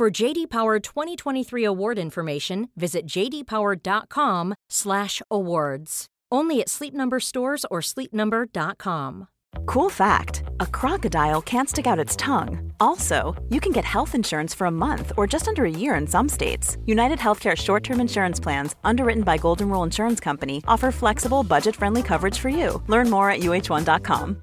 For JD Power 2023 award information, visit jdpower.com/awards. Only at Sleep Number stores or sleepnumber.com. Cool fact a crocodile can't stick out its tongue. Also, you can get health insurance for a month or just under a year in some states. United Healthcare short term insurance plans, underwritten by Golden Rule Insurance Company, offer flexible, budget friendly coverage for you. Learn more at uh1.com.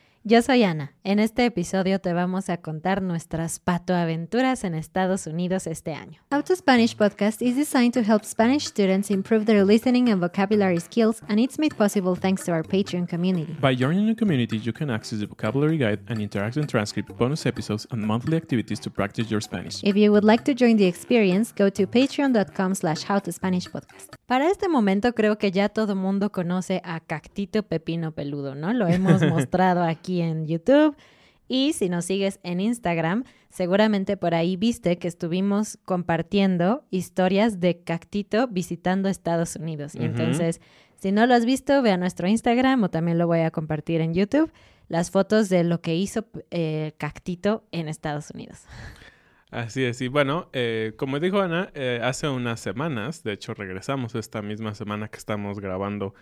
Yo soy Ana. En este episodio te vamos a contar nuestras patoaventuras en Estados Unidos este año. How to Spanish podcast is designed to help Spanish students improve their listening and vocabulary skills, and it's made possible thanks to our Patreon community. By joining the community, you can access the vocabulary guide and interactive transcript, bonus episodes, and monthly activities to practice your Spanish. If you would like to join the experience, go to patreon.com slash howtospanishpodcast. Para este momento creo que ya todo mundo conoce a Cactito Pepino Peludo, ¿no? Lo hemos mostrado aquí en YouTube. Y si nos sigues en Instagram, seguramente por ahí viste que estuvimos compartiendo historias de Cactito visitando Estados Unidos. Y entonces, si no lo has visto, ve a nuestro Instagram o también lo voy a compartir en YouTube, las fotos de lo que hizo eh, Cactito en Estados Unidos. Así es, y bueno, eh, como dijo Ana, eh, hace unas semanas, de hecho regresamos esta misma semana que estamos grabando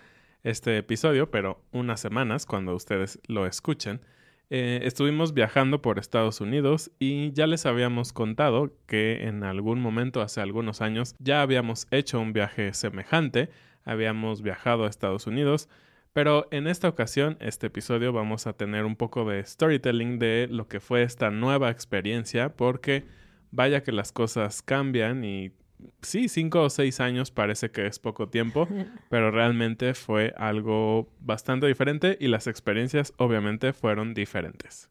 este episodio, pero unas semanas cuando ustedes lo escuchen, eh, estuvimos viajando por Estados Unidos y ya les habíamos contado que en algún momento, hace algunos años, ya habíamos hecho un viaje semejante, habíamos viajado a Estados Unidos, pero en esta ocasión, este episodio, vamos a tener un poco de storytelling de lo que fue esta nueva experiencia, porque vaya que las cosas cambian y sí, cinco o seis años parece que es poco tiempo, pero realmente fue algo bastante diferente y las experiencias obviamente fueron diferentes.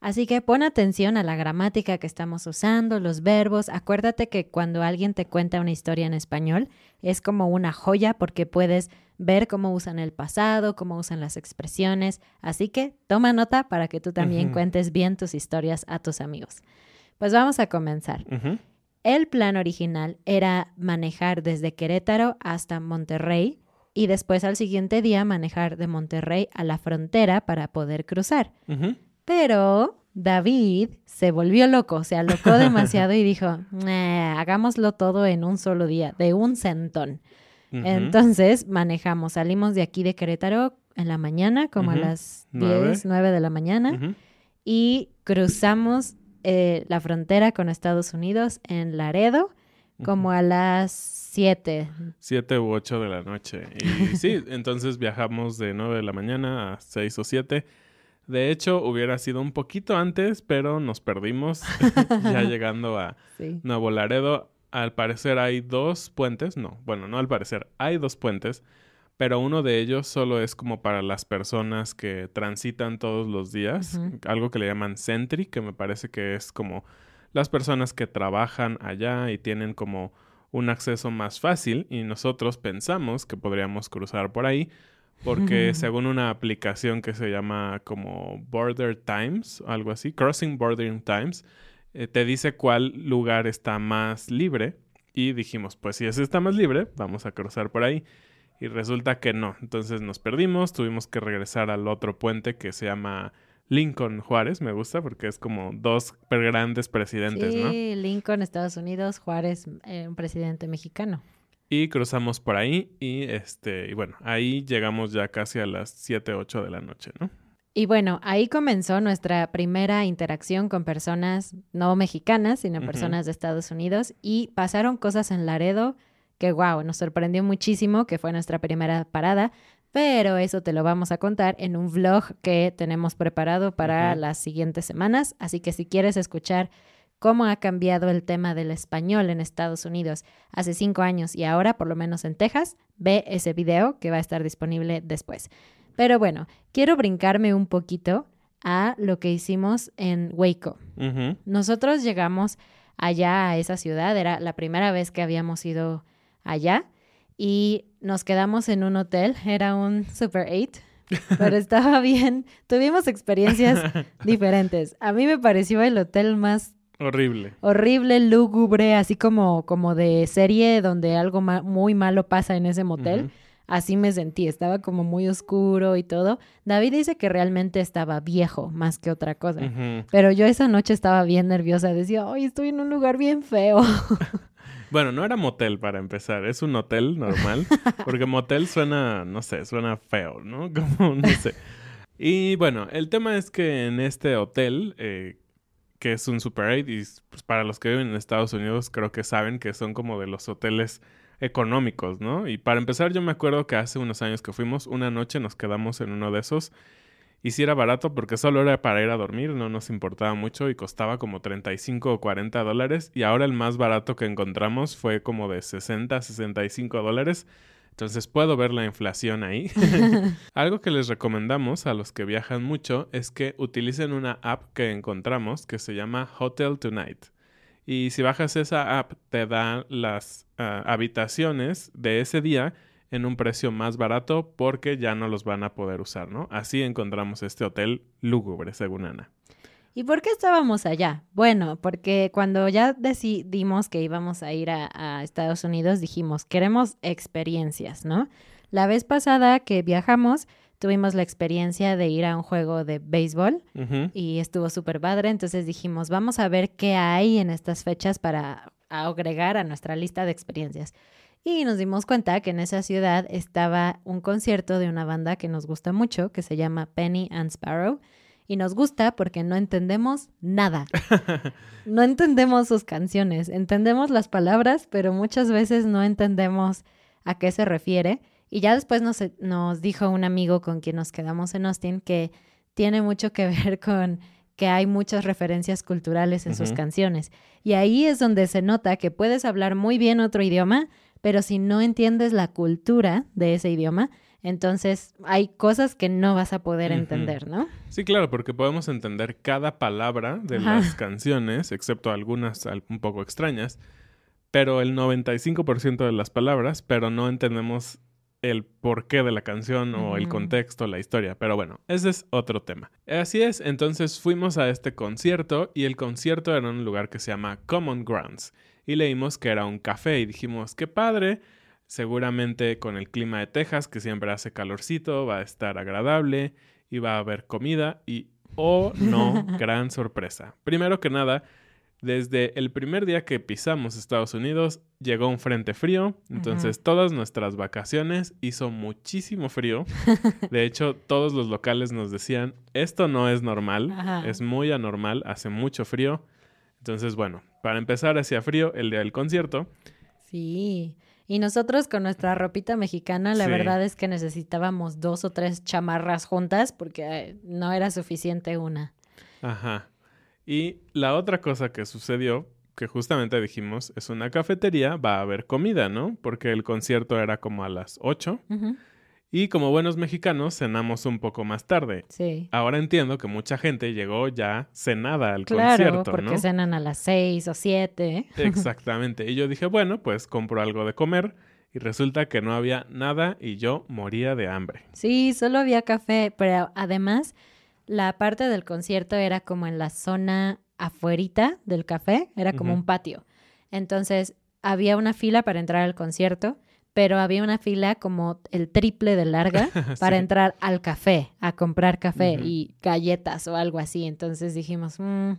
Así que pon atención a la gramática que estamos usando, los verbos. Acuérdate que cuando alguien te cuenta una historia en español es como una joya porque puedes ver cómo usan el pasado, cómo usan las expresiones. Así que toma nota para que tú también cuentes bien tus historias a tus amigos. Pues vamos a comenzar. El plan original era manejar desde Querétaro hasta Monterrey y después al siguiente día manejar de Monterrey a la frontera para poder cruzar. Pero David se volvió loco, se alocó demasiado y dijo, hagámoslo todo en un solo día, de un centón. Entonces manejamos, salimos de aquí de Querétaro en la mañana, como a las 10, 9 de la mañana, y cruzamos eh, la frontera con Estados Unidos en Laredo, como a las 7. 7 u 8 de la noche. Y sí, entonces viajamos de 9 de la mañana a 6 o 7. De hecho, hubiera sido un poquito antes, pero nos perdimos ya llegando a Nuevo Laredo. Al parecer hay dos puentes, no, bueno, no al parecer, hay dos puentes, pero uno de ellos solo es como para las personas que transitan todos los días, algo que le llaman Sentry, que me parece que es como las personas que trabajan allá y tienen como un acceso más fácil y nosotros pensamos que podríamos cruzar por ahí porque según una aplicación que se llama como Border Times, algo así, Crossing Border Times, eh, te dice cuál lugar está más libre y dijimos, pues si ese está más libre, vamos a cruzar por ahí. Y resulta que no, entonces nos perdimos, tuvimos que regresar al otro puente que se llama Lincoln Juárez, me gusta porque es como dos grandes presidentes, ¿no? Sí, Lincoln, Estados Unidos, Juárez, eh, un presidente mexicano. Y cruzamos por ahí y este, y bueno, ahí llegamos ya casi a las 7, 8 de la noche, ¿no? Y bueno, ahí comenzó nuestra primera interacción con personas no mexicanas, sino personas de Estados Unidos. Y pasaron cosas en Laredo que, wow, nos sorprendió muchísimo, que fue nuestra primera parada. Pero eso te lo vamos a contar en un vlog que tenemos preparado para las siguientes semanas. Así que si quieres escuchar cómo ha cambiado el tema del español en Estados Unidos hace cinco años y ahora, por lo menos en Texas, ve ese video que va a estar disponible después. Pero bueno, quiero brincarme un poquito a lo que hicimos en Waco. Nosotros llegamos allá a esa ciudad, era la primera vez que habíamos ido allá y nos quedamos en un hotel, era un Super 8, pero estaba bien. Tuvimos experiencias diferentes. A mí me pareció el hotel más Horrible. horrible, lúgubre, así como, como de serie donde algo ma- muy malo pasa en ese motel. Así me sentí, estaba como muy oscuro y todo. David dice que realmente estaba viejo más que otra cosa. Pero yo esa noche estaba bien nerviosa, decía, ay, estoy en un lugar bien feo. Bueno, no era motel para empezar, es un hotel normal, porque motel suena, no sé, suena feo, ¿no? Como, no sé. Y bueno, el tema es que en este hotel, eh, que es un Super 8, y pues, para los que viven en Estados Unidos creo que saben que son como de los hoteles económicos, ¿no? Y para empezar, yo me acuerdo que hace unos años que fuimos, una noche nos quedamos en uno de esos. Y sí era barato porque solo era para ir a dormir, no nos importaba mucho y costaba como 35 o 40 dólares. Y ahora el más barato que encontramos fue como de 60, 65 dólares. Entonces puedo ver la inflación ahí. Algo que les recomendamos a los que viajan mucho es que utilicen una app que encontramos que se llama Hotel Tonight. Y si bajas esa app te da las ah, habitaciones de ese día en un precio más barato porque ya no los van a poder usar, ¿no? Así encontramos este hotel lúgubre, según Ana. ¿Y por qué estábamos allá? Bueno, porque cuando ya decidimos que íbamos a ir a, a Estados Unidos, dijimos, queremos experiencias, ¿no? La vez pasada que viajamos, tuvimos la experiencia de ir a un juego de béisbol y estuvo súper padre, entonces dijimos, vamos a ver qué hay en estas fechas para agregar a nuestra lista de experiencias. Y nos dimos cuenta que en esa ciudad estaba un concierto de una banda que nos gusta mucho, que se llama Penny and Sparrow. Y nos gusta porque no entendemos nada. No entendemos sus canciones. Entendemos las palabras, pero muchas veces no entendemos a qué se refiere. Y ya después nos, nos dijo un amigo con quien nos quedamos en Austin que tiene mucho que ver con que hay muchas referencias culturales en sus canciones. Y ahí es donde se nota que puedes hablar muy bien otro idioma, pero si no entiendes la cultura de ese idioma, entonces hay cosas que no vas a poder entender, ¿no? Sí, claro, porque podemos entender cada palabra de Ajá. las canciones, excepto algunas al- un poco extrañas, pero el 95% de las palabras, pero no entendemos el porqué de la canción o el contexto, la historia. Pero bueno, ese es otro tema. Así es, entonces fuimos a este concierto y el concierto era en un lugar que se llama Common Grounds y leímos que era un café y dijimos, qué padre, seguramente con el clima de Texas, que siempre hace calorcito, va a estar agradable y va a haber comida y, oh no, gran sorpresa. Primero que nada, desde el primer día que pisamos Estados Unidos, llegó un frente frío, entonces todas nuestras vacaciones hizo muchísimo frío. De hecho, todos los locales nos decían, esto no es normal, Ajá. es muy anormal, hace mucho frío. Entonces, bueno, para empezar hacía frío el día del concierto. Sí. Y nosotros con nuestra ropita mexicana, la Sí. verdad es que necesitábamos dos o tres chamarras juntas porque eh, no era suficiente una. Ajá. Y la otra cosa que sucedió, que justamente dijimos, es una cafetería, va a haber comida, ¿no? Porque el concierto era como a las 8 Ujú. Y como buenos mexicanos cenamos un poco más tarde. Sí. Ahora entiendo que mucha gente llegó ya cenada al Claro, concierto, porque ¿no? cenan a las seis o siete. Exactamente. Y yo dije, bueno, pues compro algo de comer y resulta que no había nada y yo moría de hambre. Sí, solo había café, pero además la parte del concierto era como en la zona afuerita del café, era como un patio. Entonces había una fila para entrar al concierto, pero había una fila como el triple de larga para entrar al café, a comprar café y galletas o algo así. Entonces dijimos, "Mm".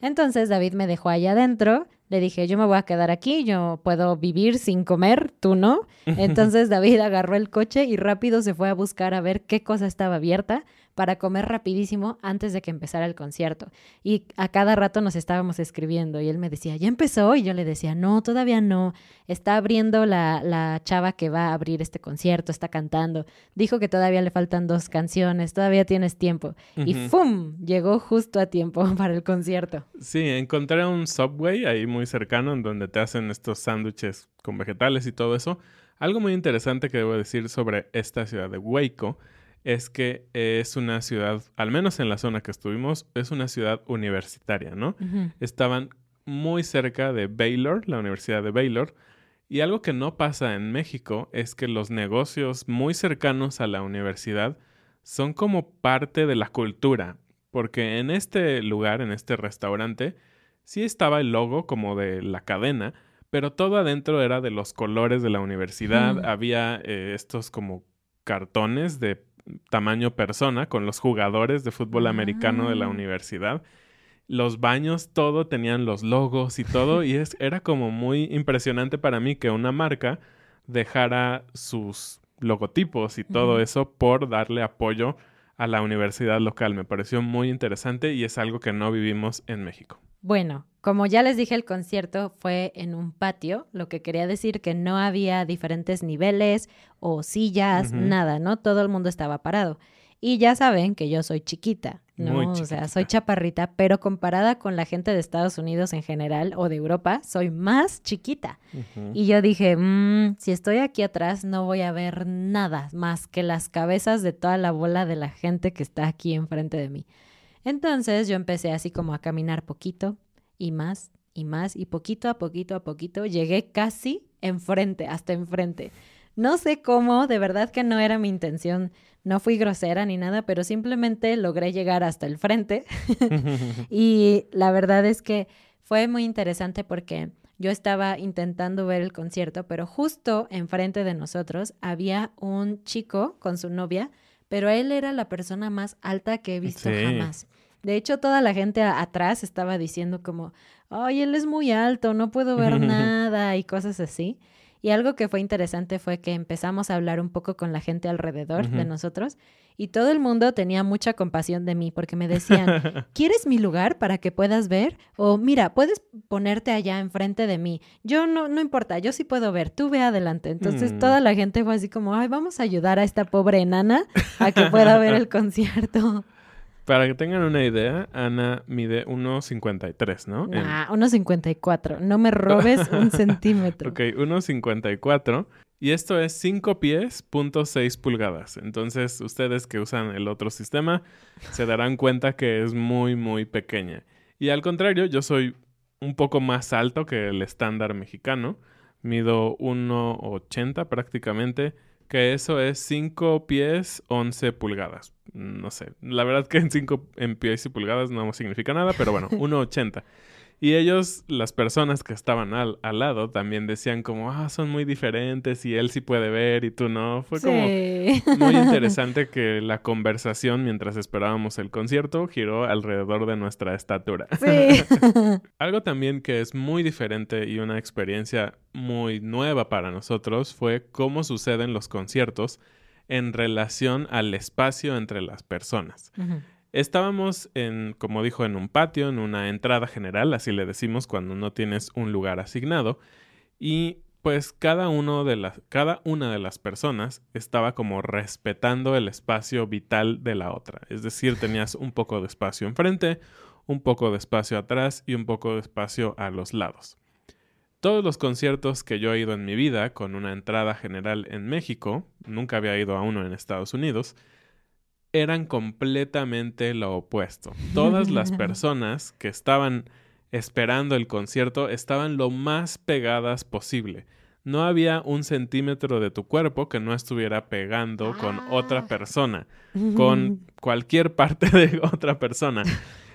entonces David me dejó allá adentro. Le dije, yo me voy a quedar aquí, yo puedo vivir sin comer, tú no. Entonces David agarró el coche y rápido se fue a buscar a ver qué cosa estaba abierta para comer rapidísimo antes de que empezara el concierto. Y a cada rato nos estábamos escribiendo y él me decía, ¿ya empezó? Y yo le decía, no, todavía no. Está abriendo la, la chava que va a abrir este concierto, está cantando. Dijo que todavía le faltan dos canciones, todavía tienes tiempo. Y. ¡fum! Llegó justo a tiempo para el concierto. Sí, encontré un Subway ahí muy cercano en donde te hacen estos sándwiches con vegetales y todo eso. Algo muy interesante que debo decir sobre esta ciudad de Waco es que es una ciudad, al menos en la zona que estuvimos, es una ciudad universitaria, ¿no? Estaban muy cerca de Baylor, la Universidad de Baylor, y algo que no pasa en México es que los negocios muy cercanos a la universidad son como parte de la cultura, porque en este lugar, en este restaurante, sí estaba el logo como de la cadena, pero todo adentro era de los colores de la universidad, Mm. había eh, estos como cartones de tamaño persona con los jugadores de fútbol americano de la Ah. universidad. Los baños, todo tenían los logos y todo, y es, era como muy impresionante para mí que una marca dejara sus logotipos y todo eso por darle apoyo a la universidad local. Me pareció muy interesante y es algo que no vivimos en México. Bueno, como ya les dije, el concierto fue en un patio, lo que quería decir que no había diferentes niveles o sillas, nada, ¿no? Todo el mundo estaba parado. Y ya saben que yo soy chiquita, ¿no? Muy O sea, soy chaparrita, pero comparada con la gente de Estados Unidos en general o de Europa, soy más chiquita. Y yo dije, "Mm, si estoy aquí atrás, no voy a ver nada más que las cabezas de toda la bola de la gente que está aquí enfrente de mí. Entonces yo empecé así como a caminar poquito y más y más y poquito a poquito a poquito llegué casi enfrente, hasta enfrente. No sé cómo, de verdad que no era mi intención, no fui grosera ni nada, pero simplemente logré llegar hasta el frente. y la verdad es que fue muy interesante porque yo estaba intentando ver el concierto, pero justo enfrente de nosotros había un chico con su novia, pero él era la persona más alta que he visto Sí. jamás. De hecho, toda la gente atrás estaba diciendo como, ay, él es muy alto, no puedo ver nada y cosas así. Y algo que fue interesante fue que empezamos a hablar un poco con la gente alrededor de nosotros y todo el mundo tenía mucha compasión de mí porque me decían, ¿quieres mi lugar para que puedas ver? O mira, puedes ponerte allá enfrente de mí. Yo no, no importa, yo sí puedo ver, tú ve adelante. Entonces Mm. toda la gente fue así como, ay, vamos a ayudar a esta pobre enana a que pueda ver el concierto. Para que tengan una idea, Ana mide 1,53, ¿no? En- Nah, unos 54, no me robes un centímetro. Ok, 1,54. Y esto es 5 pies, punto 6 pulgadas. Entonces, ustedes que usan el otro sistema se darán cuenta que es muy, muy pequeña. Y al contrario, yo soy un poco más alto que el estándar mexicano. Mido 1,80 prácticamente, que eso es 5 pies, 11 pulgadas. No sé, la verdad que en 5 en pies y pulgadas no significa nada, pero bueno, 1,80. Y ellos, las personas que estaban al, al lado, también decían como, ah, son muy diferentes y él sí puede ver y tú no. Fue como muy interesante que la conversación mientras esperábamos el concierto giró alrededor de nuestra estatura. Sí. Algo también que es muy diferente y una experiencia muy nueva para nosotros fue cómo suceden los conciertos en relación al espacio entre las personas. Estábamos en, como dijo, en un patio, en una entrada general, así le decimos cuando no tienes un lugar asignado, y pues cada uno de cada una de las personas estaba como respetando el espacio vital de la otra. Es decir, tenías un poco de espacio enfrente, un poco de espacio atrás y un poco de espacio a los lados. Todos los conciertos que yo he ido en mi vida con una entrada general en México, nunca había ido a uno en Estados Unidos, eran completamente lo opuesto. Todas las personas que estaban esperando el concierto estaban lo más pegadas posible. No había un centímetro de tu cuerpo que no estuviera pegando con otra persona, con cualquier parte de otra persona.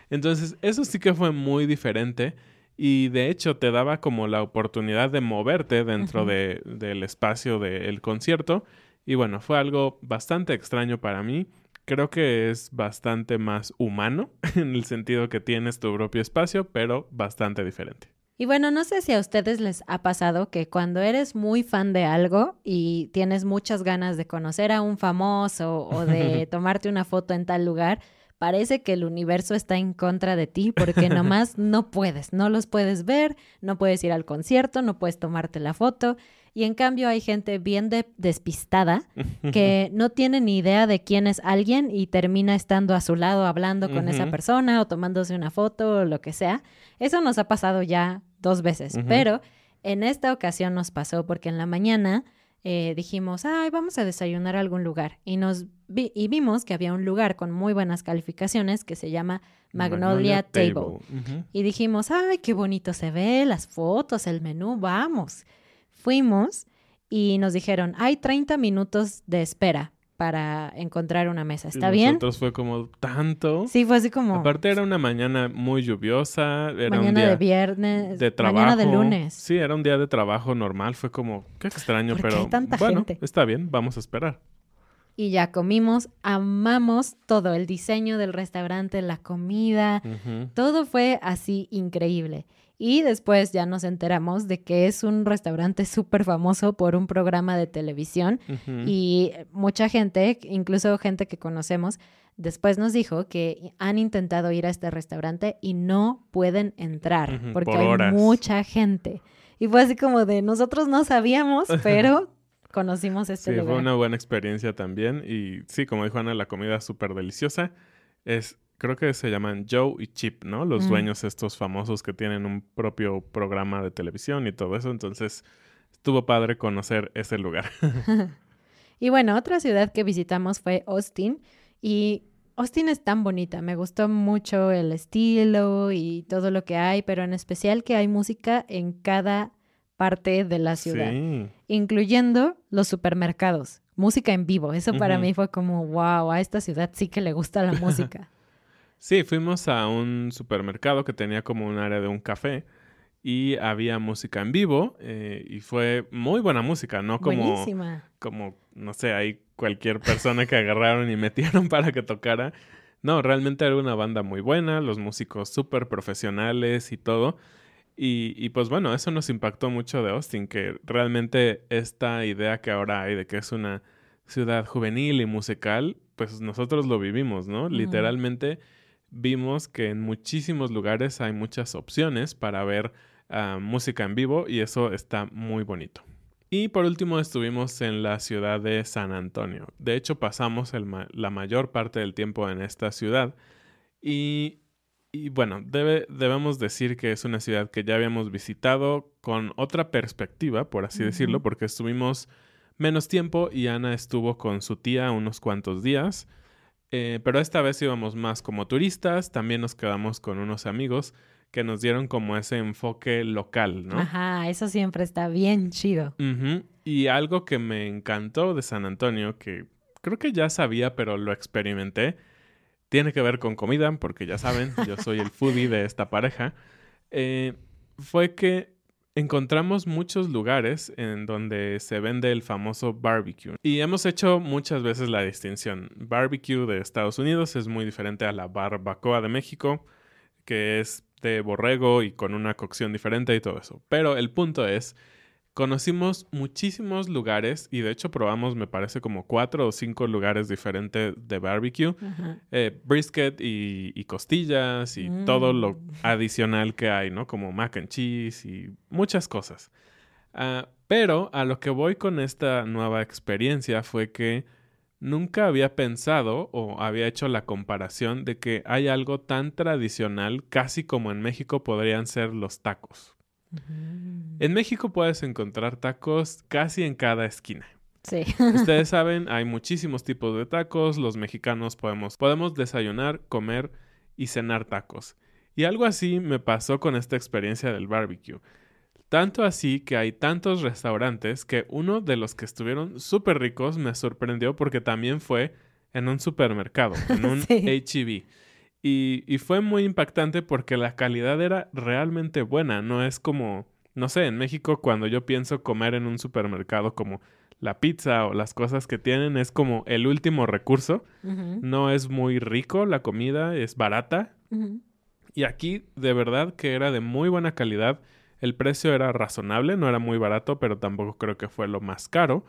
Entonces, eso sí que fue muy diferente y de hecho te daba como la oportunidad de moverte dentro de, del espacio del concierto. Y bueno, fue algo bastante extraño para mí. Creo que es bastante más humano en el sentido que tienes tu propio espacio, pero bastante diferente. Y bueno, no sé si a ustedes les ha pasado que cuando eres muy fan de algo y tienes muchas ganas de conocer a un famoso o de tomarte una foto en tal lugar, parece que el universo está en contra de ti porque nomás no puedes, no los puedes ver, no puedes ir al concierto, no puedes tomarte la foto. Y en cambio hay gente bien despistada que no tiene ni idea de quién es alguien y termina estando a su lado hablando con esa persona o tomándose una foto o lo que sea. Eso nos ha pasado ya dos veces, pero en esta ocasión nos pasó porque en la mañana eh, dijimos, ay, vamos a desayunar a algún lugar. Y nos y vimos que había un lugar con muy buenas calificaciones que se llama Magnolia, Table. Y dijimos, ay, qué bonito se ve, las fotos, el menú, vamos. Fuimos y nos dijeron, hay 30 minutos de espera para encontrar una mesa. ¿Está bien? Nosotros fue como tanto. Sí, fue así como. Aparte era una mañana muy lluviosa. Era mañana un día de viernes. De trabajo. Mañana de lunes. Sí, era un día de trabajo normal. Fue como, qué extraño, ¿Por qué pero. hay tanta bueno, gente? está bien, vamos a esperar. Y ya comimos, amamos todo, el diseño del restaurante, la comida, todo fue así increíble. Y después ya nos enteramos de que es un restaurante súper famoso por un programa de televisión y mucha gente, incluso gente que conocemos, después nos dijo que han intentado ir a este restaurante y no pueden entrar porque por hay horas. mucha gente. Y fue así como de nosotros no sabíamos, pero conocimos este Sí, lugar. fue una buena experiencia también. Y sí, como dijo Ana, la comida súper deliciosa. Es, creo que se llaman Joe y Chip, ¿no? Los Mm. dueños estos famosos que tienen un propio programa de televisión y todo eso. Entonces, estuvo padre conocer ese lugar. Y bueno, otra ciudad que visitamos fue Austin y Austin es tan bonita, me gustó mucho el estilo y todo lo que hay, pero en especial que hay música en cada parte de la ciudad, Sí. incluyendo los supermercados, música en vivo. Eso para mí fue como, wow, a esta ciudad sí que le gusta la música. Sí, fuimos a un supermercado que tenía como un área de un café y había música en vivo eh, y fue muy buena música, no como, Buenísima. como, no sé, hay cualquier persona que agarraron y metieron para que tocara. No, realmente era una banda muy buena, los músicos súper profesionales y todo. Y, y pues bueno, eso nos impactó mucho de Austin, que realmente esta idea que ahora hay de que es una ciudad juvenil y musical, pues nosotros lo vivimos, ¿no? Literalmente vimos que en muchísimos lugares hay muchas opciones para ver ah, música en vivo y eso está muy bonito. Y por último estuvimos en la ciudad de San Antonio. De hecho pasamos el ma- la mayor parte del tiempo en esta ciudad y, y bueno, debe- debemos decir que es una ciudad que ya habíamos visitado con otra perspectiva, por así decirlo, porque estuvimos menos tiempo y Ana estuvo con su tía unos cuantos días. Eh, pero esta vez íbamos más como turistas, también nos quedamos con unos amigos que nos dieron como ese enfoque local, ¿no? Ajá, eso siempre está bien chido. Y algo que me encantó de San Antonio, que creo que ya sabía, pero lo experimenté, tiene que ver con comida, porque ya saben, yo soy el foodie de esta pareja, eh, fue que encontramos muchos lugares en donde se vende el famoso barbecue. Y hemos hecho muchas veces la distinción. Barbecue de Estados Unidos es muy diferente a la barbacoa de México, que es de borrego y con una cocción diferente y todo eso. Pero el punto es, conocimos muchísimos lugares y de hecho probamos, me parece, como cuatro o cinco lugares diferentes de barbecue. Eh, brisket y, y costillas y Mm. todo lo adicional que hay, ¿no? Como mac and cheese y muchas cosas. Ah, pero a lo que voy con esta nueva experiencia fue que nunca había pensado o había hecho la comparación de que hay algo tan tradicional, casi como en México podrían ser los tacos. En México puedes encontrar tacos casi en cada esquina. Sí. Ustedes saben, hay muchísimos tipos de tacos. Los mexicanos podemos, podemos desayunar, comer y cenar tacos. Y algo así me pasó con esta experiencia del barbecue. Tanto así que hay tantos restaurantes que uno de los que estuvieron súper ricos me sorprendió porque también fue en un supermercado, en un Sí. H-E-B. Y, y fue muy impactante porque la calidad era realmente buena. No es como, no sé, en México cuando yo pienso comer en un supermercado como la pizza o las cosas que tienen es como el último recurso. No es muy rico la comida, es barata. Y aquí de verdad que era de muy buena calidad. El precio era razonable, no era muy barato, pero tampoco creo que fue lo más caro.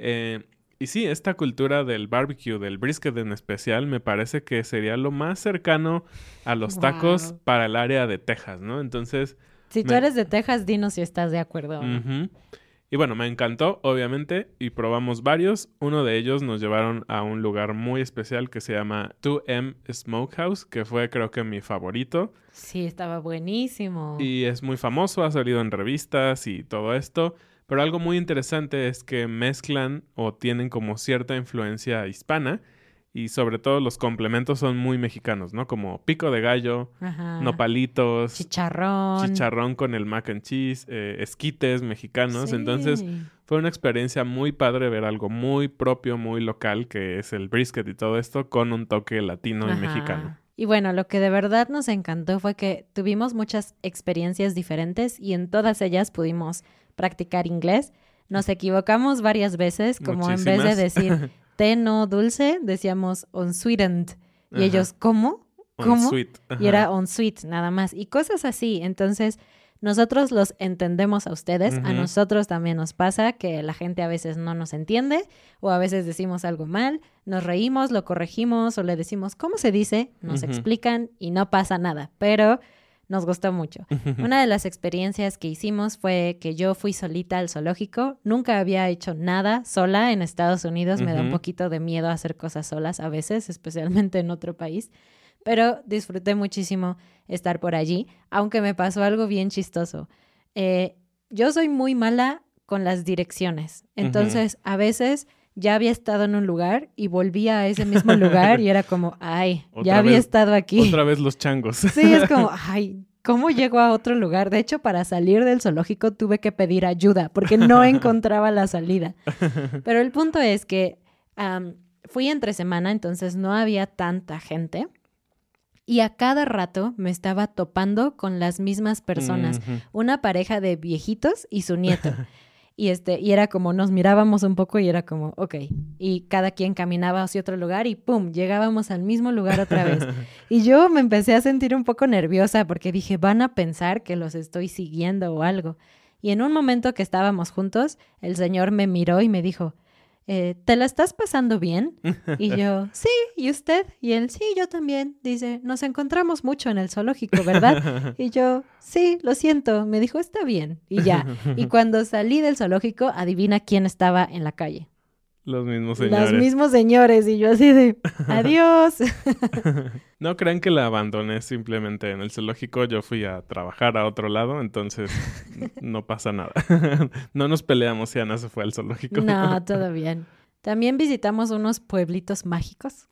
Eh, y sí, esta cultura del barbecue, del brisket en especial, me parece que sería lo más cercano a los tacos para el área de Texas, ¿no? Entonces, Si tú eres de Texas, dinos si estás de acuerdo. Y bueno, me encantó, obviamente, y probamos varios. Uno de ellos nos llevaron a un lugar muy especial que se llama 2M Smokehouse, que fue creo que mi favorito. Sí, estaba buenísimo. Y es muy famoso, ha salido en revistas y todo esto. Pero algo muy interesante es que mezclan o tienen como cierta influencia hispana. Y sobre todo los complementos son muy mexicanos, ¿no? Como pico de gallo, Ajá. nopalitos, Chicharrón. chicharrón con el mac and cheese, eh, esquites mexicanos. Sí. Entonces fue una experiencia muy padre ver algo muy propio, muy local, que es el brisket y todo esto, con un toque latino y mexicano. Y bueno, lo que de verdad nos encantó fue que tuvimos muchas experiencias diferentes y en todas ellas pudimos practicar inglés. Nos equivocamos varias veces, como en vez de decir té no dulce, decíamos unsweetened. Y Ajá. ellos, ¿cómo? ¿Cómo? Y era on sweet nada más. Y cosas así. Entonces, nosotros los entendemos a ustedes. A nosotros también nos pasa que la gente a veces no nos entiende o a veces decimos algo mal. Nos reímos, lo corregimos o le decimos, ¿cómo se dice? Nos explican y no pasa nada. Pero nos gustó mucho. Una de las experiencias que hicimos fue que yo fui solita al zoológico. Nunca había hecho nada sola en Estados Unidos. Me da un poquito de miedo hacer cosas solas a veces, especialmente en otro país. Pero disfruté muchísimo estar por allí, aunque me pasó algo bien chistoso. Eh, yo soy muy mala con las direcciones. Entonces, a veces ya había estado en un lugar y volvía a ese mismo lugar y era como, ay, Otra ya había vez- estado aquí. Otra vez los changos. Sí, es como, ay, ¿cómo llego a otro lugar? De hecho, para salir del zoológico tuve que pedir ayuda porque no encontraba la salida. Pero el punto es que fui entre semana, entonces no había tanta gente. Y a cada rato me estaba topando con las mismas personas, una pareja de viejitos y su nieto. Y, este, y era como, nos mirábamos un poco y era como, ok. Y cada quien caminaba hacia otro lugar y ¡pum! Llegábamos al mismo lugar otra vez. Y yo me empecé a sentir un poco nerviosa porque dije, van a pensar que los estoy siguiendo o algo. Y en un momento que estábamos juntos, el señor me miró y me dijo, eh, ¿te la estás pasando bien? Y yo, sí, ¿y usted? Y él, sí, yo también. Dice, nos encontramos mucho en el zoológico, ¿verdad? Y yo, sí, lo siento. Me dijo, está bien. Y ya. Y cuando salí del zoológico, adivina quién estaba en la calle. Los mismos señores. Los mismos señores. Y yo así de, adiós. No crean que la abandoné simplemente en el zoológico. Yo fui a trabajar a otro lado, entonces no pasa nada. no nos peleamos si Ana se fue al zoológico. No, todo bien. También visitamos unos pueblitos mágicos.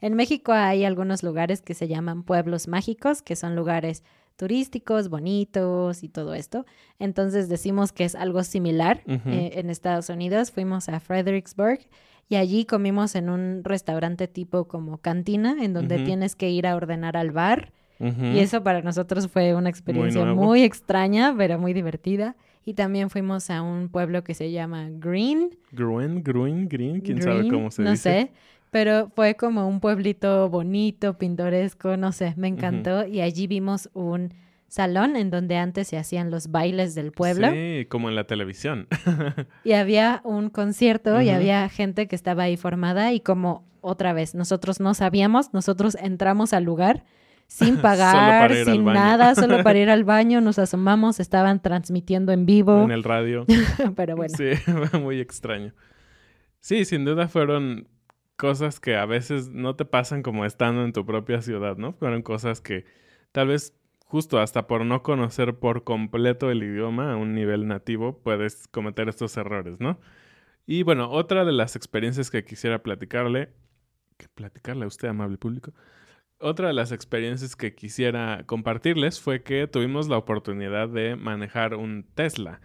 en México hay algunos lugares que se llaman pueblos mágicos, que son lugares turísticos, bonitos y todo esto. Entonces decimos que es algo similar eh, en Estados Unidos. Fuimos a Fredericksburg y allí comimos en un restaurante tipo como cantina, en donde tienes que ir a ordenar al bar. Y eso para nosotros fue una experiencia muy, extraña, pero muy divertida. Y también fuimos a un pueblo que se llama Green. Gruen, Gruen, Green, quién sabe Green, cómo se no dice. sé, pero fue como un pueblito bonito, pintoresco, no sé, me encantó. Y allí vimos un salón en donde antes se hacían los bailes del pueblo. Sí, como en la televisión. Y había un concierto y había gente que estaba ahí formada y como otra vez, nosotros no sabíamos, nosotros entramos al lugar sin pagar, sin nada, solo para ir al baño, nos asomamos, estaban transmitiendo en vivo, en el radio. pero bueno. Sí, muy extraño. Sí, sin duda fueron cosas que a veces no te pasan como estando en tu propia ciudad, ¿no? Fueron cosas que tal vez justo hasta por no conocer por completo el idioma a un nivel nativo puedes cometer estos errores, ¿no? Y bueno, otra de las experiencias que quisiera platicarle, que platicarle a usted, amable público, otra de las experiencias que quisiera compartirles fue que tuvimos la oportunidad de manejar un Tesla.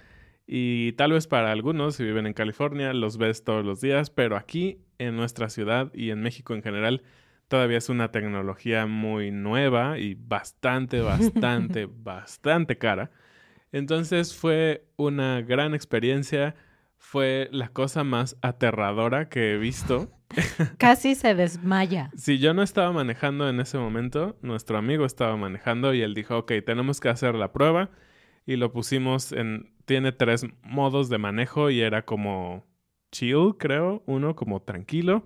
Y tal vez para algunos, si viven en California, los ves todos los días, pero aquí en nuestra ciudad y en México en general, todavía es una tecnología muy nueva y bastante, bastante, bastante cara. Entonces fue una gran experiencia, fue la cosa más aterradora que he visto. Casi se desmaya. Si yo no estaba manejando en ese momento, nuestro amigo estaba manejando y él dijo, ok, tenemos que hacer la prueba y lo pusimos en, tiene tres modos de manejo y era como chill, creo, uno como tranquilo,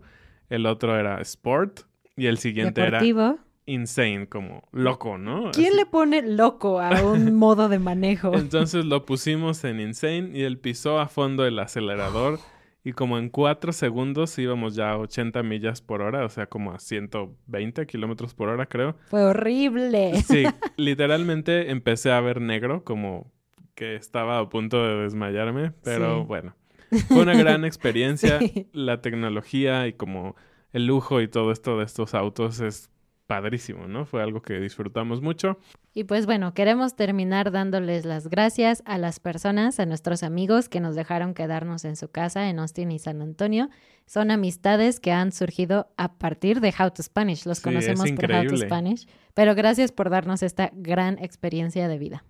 el otro era sport y el siguiente Deportivo. era insane, como loco, ¿no? ¿Quién Así. le pone loco a un modo de manejo? Entonces lo pusimos en insane y él pisó a fondo el acelerador y como en cuatro segundos íbamos ya a 80 millas por hora, o sea, como a 120 kilómetros por hora, creo. Fue horrible. Sí, literalmente empecé a ver negro, como que estaba a punto de desmayarme, pero Sí. bueno, fue una gran experiencia. Sí. La tecnología y como el lujo y todo esto de estos autos es padrísimo, ¿no? Fue algo que disfrutamos mucho. Y pues bueno, queremos terminar dándoles las gracias a las personas, a nuestros amigos que nos dejaron quedarnos en su casa en Austin y San Antonio. Son amistades que han surgido a partir de How to Spanish. Los Sí, conocemos por How to. Spanish. Pero gracias por darnos esta gran experiencia de vida.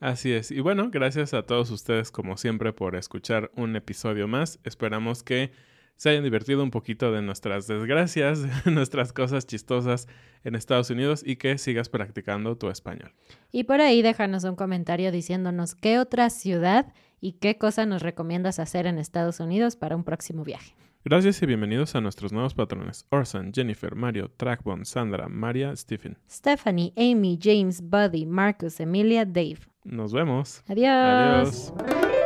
Así es. Y bueno, gracias a todos ustedes como siempre por escuchar un episodio más. Esperamos que se hayan divertido un poquito de nuestras desgracias, de nuestras cosas chistosas en Estados Unidos y que sigas practicando tu español. Y por ahí déjanos un comentario diciéndonos qué otra ciudad y qué cosa nos recomiendas hacer en Estados Unidos para un próximo viaje. Gracias y bienvenidos a nuestros nuevos patrones. Orson, Jennifer, Mario, Trackbone, Sandra, María, Stephen. Stephanie, Amy, James, Buddy, Marcus, Emilia, Dave. Nos vemos. Adiós. Adiós.